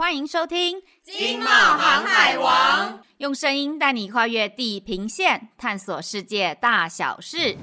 欢迎收听《经贸航海王》，用声音带你跨越地平线，探索世界大小事。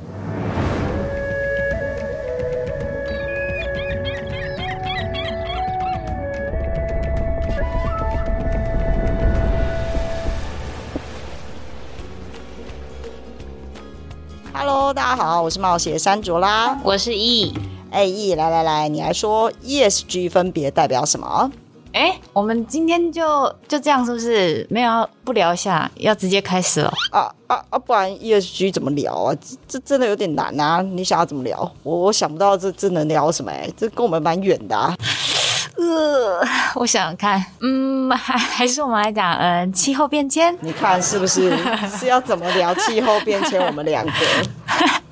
Hello，大家好，我是冒险山卓拉，我是 E。哎，E，来来来，你来说 ESG 分别代表什么？哎，我们今天就就这样，是不是？没有不聊一下，要直接开始了？啊啊啊！不然 ESG 怎么聊啊？这这真的有点难啊！你想要怎么聊？我我想不到这这能聊什么哎，这跟我们蛮远的啊。呃，我想想看，嗯，还还是我们来讲，嗯、呃，气候变迁。你看是不是是要怎么聊气候变迁？我们两个。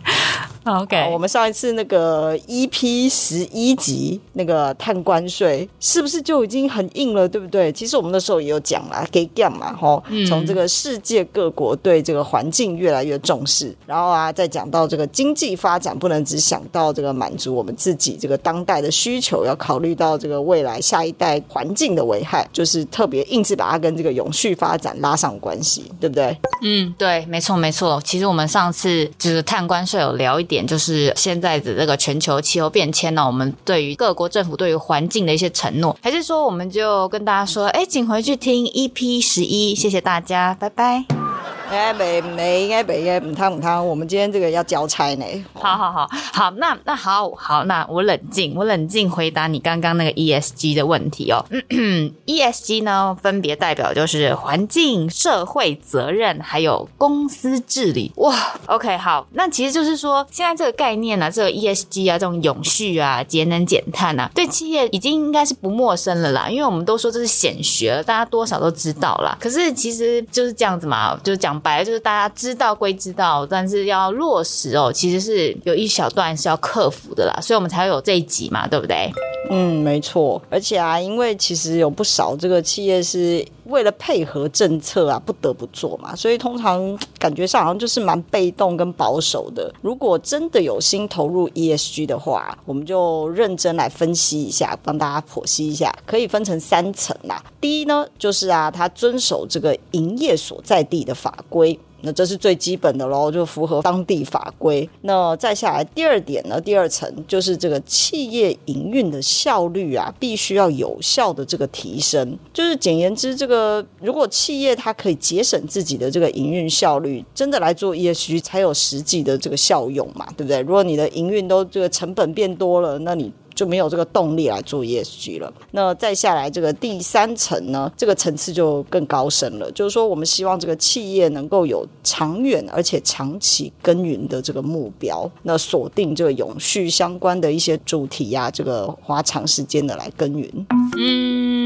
OK，我们上一次那个 EP 十一集那个碳关税是不是就已经很硬了，对不对？其实我们那时候也有讲啦，给讲嘛，吼，从这个世界各国对这个环境越来越重视，然后啊，再讲到这个经济发展不能只想到这个满足我们自己这个当代的需求，要考虑到这个未来下一代环境的危害，就是特别硬是把它跟这个永续发展拉上关系，对不对？嗯，对，没错没错。其实我们上次就是碳关税有聊一点。点就是现在的这个全球气候变迁呢，我们对于各国政府对于环境的一些承诺，还是说我们就跟大家说，哎，请回去听 EP 十一，谢谢大家，拜拜。哎，没没应该没应该唔汤唔汤，我们今天这个要交差呢。好好好好，那那好好，那我冷静，我冷静回答你刚刚那个 ESG 的问题哦。咳咳 ESG 呢，分别代表就是环境、社会责任，还有公司治理。哇，OK，好，那其实就是说，现在这个概念呢、啊，这个 ESG 啊，这种永续啊、节能减碳啊，对企业已经应该是不陌生了啦，因为我们都说这是显学，大家多少都知道啦。可是其实就是这样子嘛，就是讲。白了就是大家知道归知道，但是要落实哦，其实是有一小段是要克服的啦，所以我们才会有这一集嘛，对不对？嗯，没错。而且啊，因为其实有不少这个企业是为了配合政策啊，不得不做嘛，所以通常感觉上好像就是蛮被动跟保守的。如果真的有心投入 ESG 的话，我们就认真来分析一下，帮大家剖析一下，可以分成三层啦。第一呢，就是啊，他遵守这个营业所在地的法规。那这是最基本的喽，就符合当地法规。那再下来第二点呢，第二层就是这个企业营运的效率啊，必须要有效的这个提升。就是简言之，这个如果企业它可以节省自己的这个营运效率，真的来做 ESG 才有实际的这个效用嘛，对不对？如果你的营运都这个成本变多了，那你。就没有这个动力来做 ESG 了。那再下来这个第三层呢，这个层次就更高深了。就是说，我们希望这个企业能够有长远而且长期耕耘的这个目标，那锁定这个永续相关的一些主题呀、这个花长时间的来耕耘。嗯，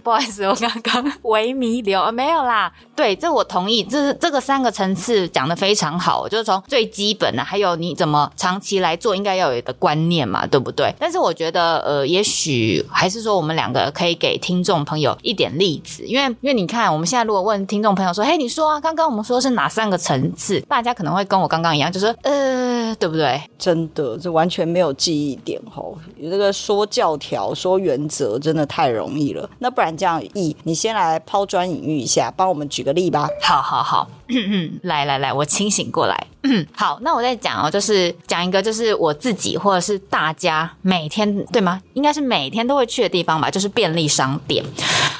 不好意思，我刚刚 微迷流，没有啦。对，这我同意，这是这个三个层次讲得非常好，就是从最基本的，还有你怎么长期来做，应该要有的观念嘛，对不对？但是我觉得，呃，也许还是说我们两个可以给听众朋友一点例子，因为因为你看，我们现在如果问听众朋友说，嘿，你说啊，刚刚我们说是哪三个层次？大家可能会跟我刚刚一样，就是，呃，对不对？真的，这完全没有记忆点哦。你这个说教条、说原则，真的太容易了。那不然这样，译，你先来抛砖引玉一下，帮我们举个例吧。好好好。来来来，我清醒过来。好，那我再讲哦，就是讲一个，就是我自己或者是大家每天对吗？应该是每天都会去的地方吧，就是便利商店。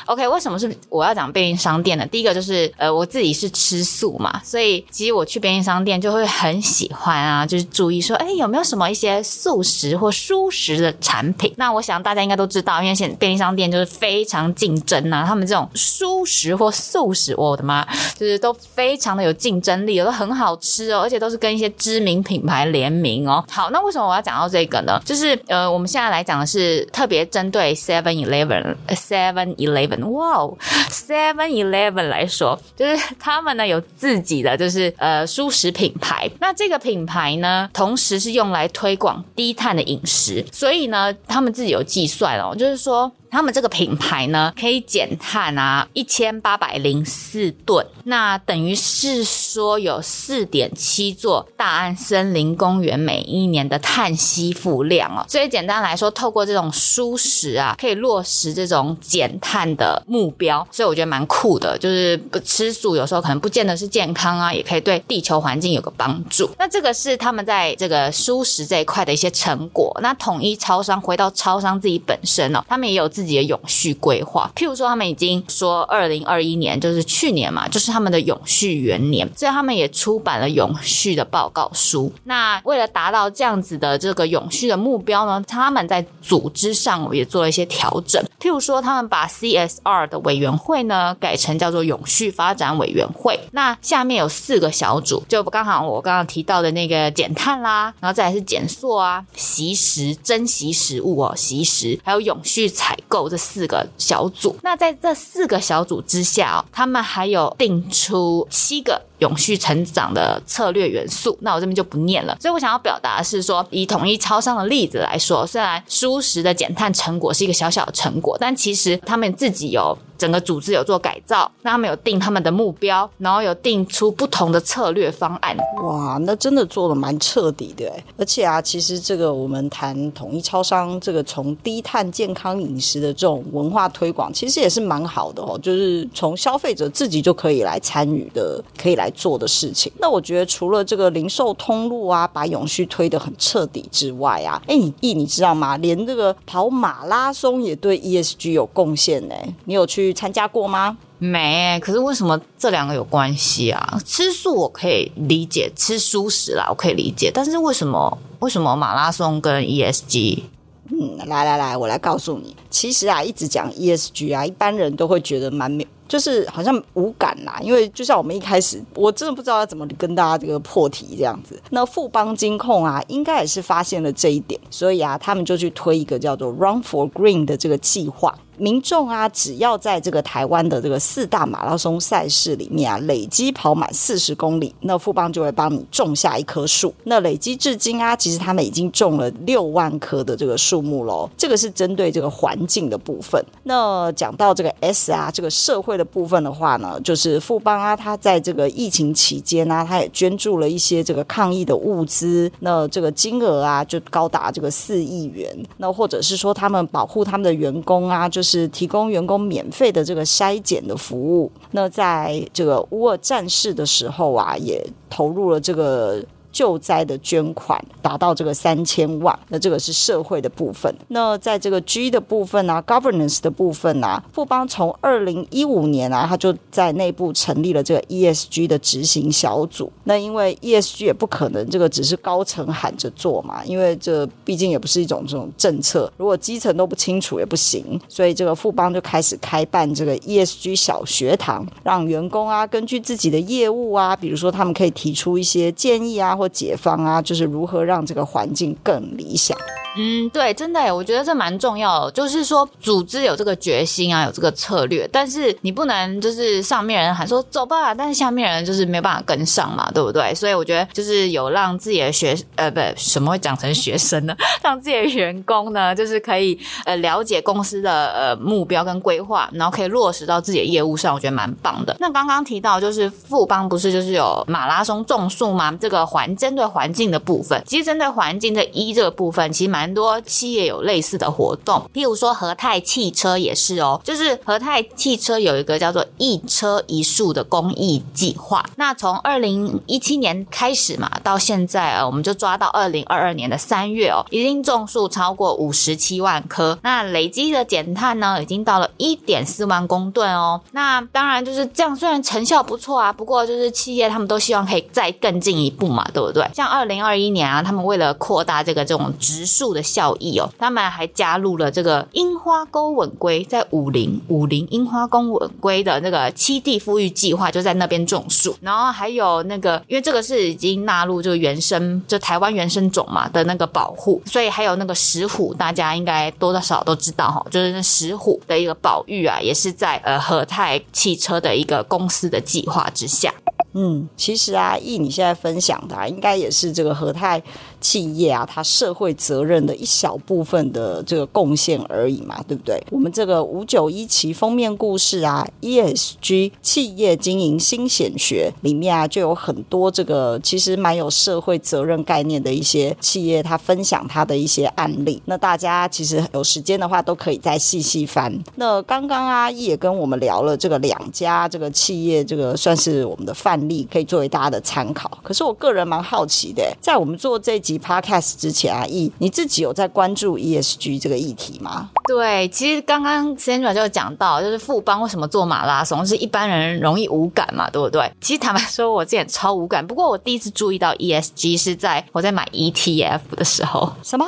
OK，为什么是我要讲便利商店呢？第一个就是呃，我自己是吃素嘛，所以其实我去便利商店就会很喜欢啊，就是注意说，哎，有没有什么一些素食或蔬食的产品？那我想大家应该都知道，因为现便利商店就是非常竞争呐、啊，他们这种蔬食或素食，我的妈，就是都非常的有竞争力，都很好吃哦，而且都是跟一些知名品牌联名哦。好，那为什么我要讲到这个呢？就是呃，我们现在来讲的是特别针对 Seven Eleven，Seven Eleven。哇哦，Seven Eleven 来说，就是他们呢有自己的就是呃蔬食品牌。那这个品牌呢，同时是用来推广低碳的饮食，所以呢，他们自己有计算哦，就是说。他们这个品牌呢，可以减碳啊一千八百零四吨，那等于是说有四点七座大安森林公园每一年的碳吸附量哦。所以简单来说，透过这种蔬食啊，可以落实这种减碳的目标，所以我觉得蛮酷的。就是不吃素，有时候可能不见得是健康啊，也可以对地球环境有个帮助。那这个是他们在这个蔬食这一块的一些成果。那统一超商回到超商自己本身哦，他们也有自自己的永续规划。譬如说，他们已经说二零二一年就是去年嘛，就是他们的永续元年，所以他们也出版了永续的报告书。那为了达到这样子的这个永续的目标呢，他们在组织上也做了一些调整。譬如说，他们把 CSR 的委员会呢改成叫做永续发展委员会。那下面有四个小组，就刚好我刚刚提到的那个减碳啦，然后再来是减塑啊、惜食、珍惜食物哦、惜食，还有永续采购够这四个小组。那在这四个小组之下，他们还有定出七个。永续成长的策略元素，那我这边就不念了。所以我想要表达的是说，以统一超商的例子来说，虽然舒食的减碳成果是一个小小的成果，但其实他们自己有。整个组织有做改造，那他们有定他们的目标，然后有定出不同的策略方案。哇，那真的做的蛮彻底的。而且啊，其实这个我们谈统一超商这个从低碳健康饮食的这种文化推广，其实也是蛮好的哦。就是从消费者自己就可以来参与的，可以来做的事情。那我觉得除了这个零售通路啊，把永续推得很彻底之外啊，哎，你毅你知道吗？连这个跑马拉松也对 ESG 有贡献呢。你有去？去参加过吗？没，可是为什么这两个有关系啊？吃素我可以理解，吃素食啦我可以理解，但是为什么为什么马拉松跟 ESG？嗯，来来来，我来告诉你，其实啊，一直讲 ESG 啊，一般人都会觉得蛮没，就是好像无感啦，因为就像我们一开始，我真的不知道要怎么跟大家这个破题这样子。那富邦金控啊，应该也是发现了这一点，所以啊，他们就去推一个叫做 Run for Green 的这个计划。民众啊，只要在这个台湾的这个四大马拉松赛事里面啊，累积跑满四十公里，那富邦就会帮你种下一棵树。那累积至今啊，其实他们已经种了六万棵的这个树木喽。这个是针对这个环境的部分。那讲到这个 S 啊，这个社会的部分的话呢，就是富邦啊，他在这个疫情期间呢、啊，他也捐助了一些这个抗疫的物资。那这个金额啊，就高达这个四亿元。那或者是说，他们保护他们的员工啊，就是。提供员工免费的这个筛检的服务。那在这个乌尔战士的时候啊，也投入了这个。救灾的捐款达到这个三千万，那这个是社会的部分。那在这个 G 的部分啊，governance 的部分啊，富邦从二零一五年啊，他就在内部成立了这个 ESG 的执行小组。那因为 ESG 也不可能这个只是高层喊着做嘛，因为这毕竟也不是一种这种政策，如果基层都不清楚也不行。所以这个富邦就开始开办这个 ESG 小学堂，让员工啊根据自己的业务啊，比如说他们可以提出一些建议啊。解放啊，就是如何让这个环境更理想。嗯，对，真的，我觉得这蛮重要的。就是说，组织有这个决心啊，有这个策略，但是你不能就是上面人喊说走吧，但是下面人就是没有办法跟上嘛，对不对？所以我觉得就是有让自己的学呃，不，什么会讲成学生呢？让自己的员工呢，就是可以呃了解公司的呃目标跟规划，然后可以落实到自己的业务上，我觉得蛮棒的。那刚刚提到就是富邦不是就是有马拉松种树吗？这个环针对环境的部分，其实针对环境的一这个部分，其实蛮。多企业有类似的活动，譬如说和泰汽车也是哦，就是和泰汽车有一个叫做一车一树的公益计划。那从二零一七年开始嘛，到现在啊，我们就抓到二零二二年的三月哦，已经种树超过五十七万棵，那累积的减碳呢，已经到了一点四万公吨哦。那当然就是这样，虽然成效不错啊，不过就是企业他们都希望可以再更进一步嘛，对对不对？像二零二一年啊，他们为了扩大这个这种植树。的效益哦，他们还加入了这个樱花钩吻鲑，在武陵武陵樱花钩吻鲑的那个栖地复育计划，就在那边种树。然后还有那个，因为这个是已经纳入这个原生，就台湾原生种嘛的那个保护，所以还有那个石虎，大家应该多多少少都知道哈，就是那石虎的一个保育啊，也是在呃和泰汽车的一个公司的计划之下。嗯，其实啊，易你现在分享的，应该也是这个和泰。企业啊，它社会责任的一小部分的这个贡献而已嘛，对不对？我们这个五九一期封面故事啊，ESG 企业经营新显学里面啊，就有很多这个其实蛮有社会责任概念的一些企业，它分享它的一些案例。那大家其实有时间的话，都可以再细细翻。那刚刚啊，也跟我们聊了这个两家这个企业，这个算是我们的范例，可以作为大家的参考。可是我个人蛮好奇的，在我们做这集 Podcast 之前啊，易你自己有在关注 ESG 这个议题吗？对，其实刚刚 Sandra 就讲到，就是富邦为什么做马拉松，是一般人容易无感嘛，对不对？其实坦白说，我自己也超无感。不过我第一次注意到 ESG 是在我在买 ETF 的时候。什么？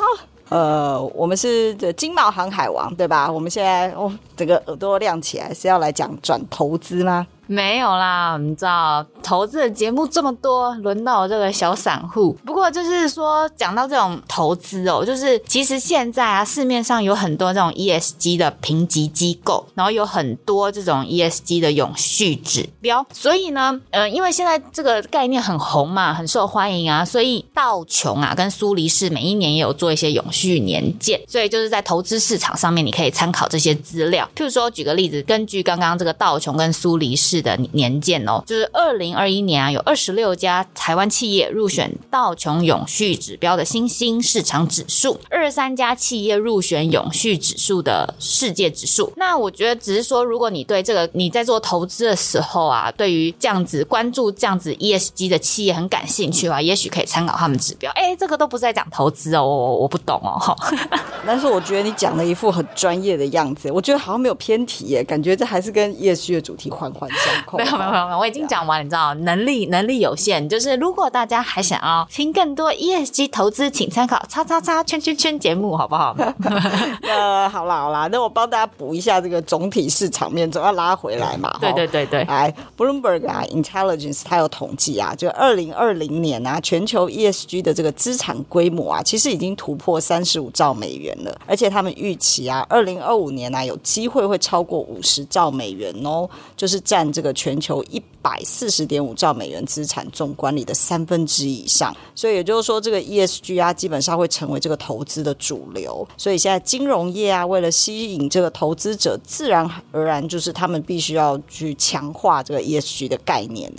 呃，我们是这经贸航海王，对吧？我们现在哦，整个耳朵亮起来，是要来讲转投资吗？没有啦，你知道投资的节目这么多，轮到我这个小散户。不过就是说，讲到这种投资哦，就是其实现在啊，市面上有很多这种 ESG 的评级机构，然后有很多这种 ESG 的永续指标。所以呢，呃，因为现在这个概念很红嘛，很受欢迎啊，所以道琼啊跟苏黎世每一年也有做一些永续年鉴。所以就是在投资市场上面，你可以参考这些资料。譬如说，举个例子，根据刚刚这个道琼跟苏黎世。的年鉴哦，就是二零二一年啊，有二十六家台湾企业入选道琼永续指标的新兴市场指数，二十三家企业入选永续指数的世界指数。那我觉得只是说，如果你对这个你在做投资的时候啊，对于这样子关注这样子 ESG 的企业很感兴趣的话，也许可以参考他们指标。哎，这个都不是在讲投资哦，我我不懂哦。但是我觉得你讲了一副很专业的样子，我觉得好像没有偏题耶，感觉这还是跟 ESG 的主题环环相。没有没有没有，我已经讲完，你知道，能力能力有限，就是如果大家还想要听更多 ESG 投资，请参考叉叉叉圈圈圈节目，好不好？呃，好啦好啦，那我帮大家补一下这个总体市场面，总要拉回来嘛。对对对对，来，Bloomberg 啊，Intelligence 它有统计啊，就二零二零年啊，全球 ESG 的这个资产规模啊，其实已经突破三十五兆美元了，而且他们预期啊，二零二五年啊，有机会会超过五十兆美元哦，就是占这个。全球一百四十点五兆美元资产总管理的三分之以上，所以也就是说，这个 ESG 啊，基本上会成为这个投资的主流。所以现在金融业啊，为了吸引这个投资者，自然而然就是他们必须要去强化这个 ESG 的概念。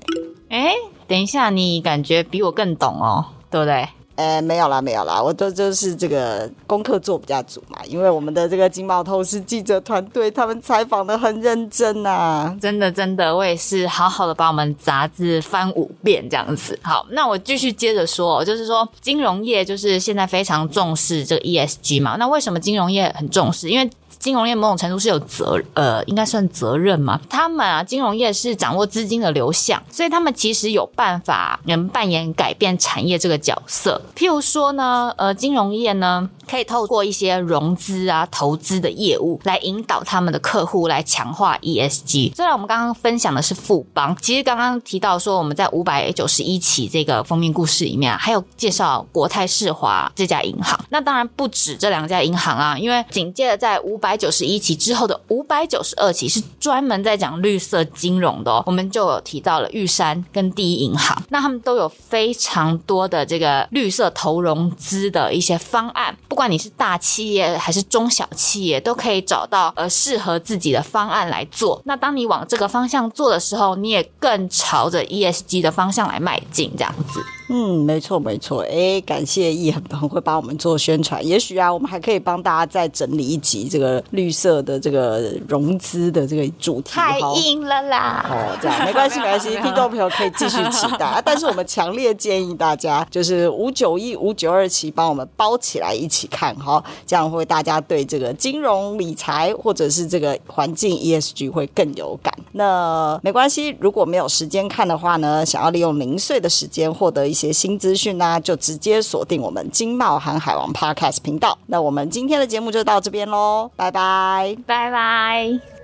哎，等一下，你感觉比我更懂哦，对不对？呃，没有啦，没有啦，我都就是这个功课做比较足嘛，因为我们的这个经贸透视记者团队，他们采访的很认真啊，真的真的，我也是好好的把我们杂志翻五遍这样子。好，那我继续接着说，就是说金融业就是现在非常重视这个 ESG 嘛，那为什么金融业很重视？因为金融业某种程度是有责，呃，应该算责任嘛。他们啊，金融业是掌握资金的流向，所以他们其实有办法能扮演改变产业这个角色。譬如说呢，呃，金融业呢，可以透过一些融资啊、投资的业务来引导他们的客户来强化 ESG。虽然我们刚刚分享的是富邦，其实刚刚提到说我们在五百九十一期这个封面故事里面啊，还有介绍国泰世华这家银行。那当然不止这两家银行啊，因为紧接着在五百九十一期之后的五百九十二期是专门在讲绿色金融的哦。我们就有提到了玉山跟第一银行，那他们都有非常多的这个绿色投融资的一些方案。不管你是大企业还是中小企业，都可以找到呃适合自己的方案来做。那当你往这个方向做的时候，你也更朝着 ESG 的方向来迈进，这样子。嗯，没错没错。哎，感谢易很很会帮我们做宣传。也许啊，我们还可以帮大家再整理一集这个绿色的这个融资的这个主题。太硬了啦！哦，这样没关系没关系，听众朋友可以继续期待。啊，但是我们强烈建议大家，就是五九一五九二期帮我们包起来一起看哈，这样会大家对这个金融理财或者是这个环境 ESG 会更有感。那没关系，如果没有时间看的话呢，想要利用零碎的时间获得一。一些新资讯呢，就直接锁定我们金茂航海王 Podcast 频道。那我们今天的节目就到这边喽，拜拜，拜拜。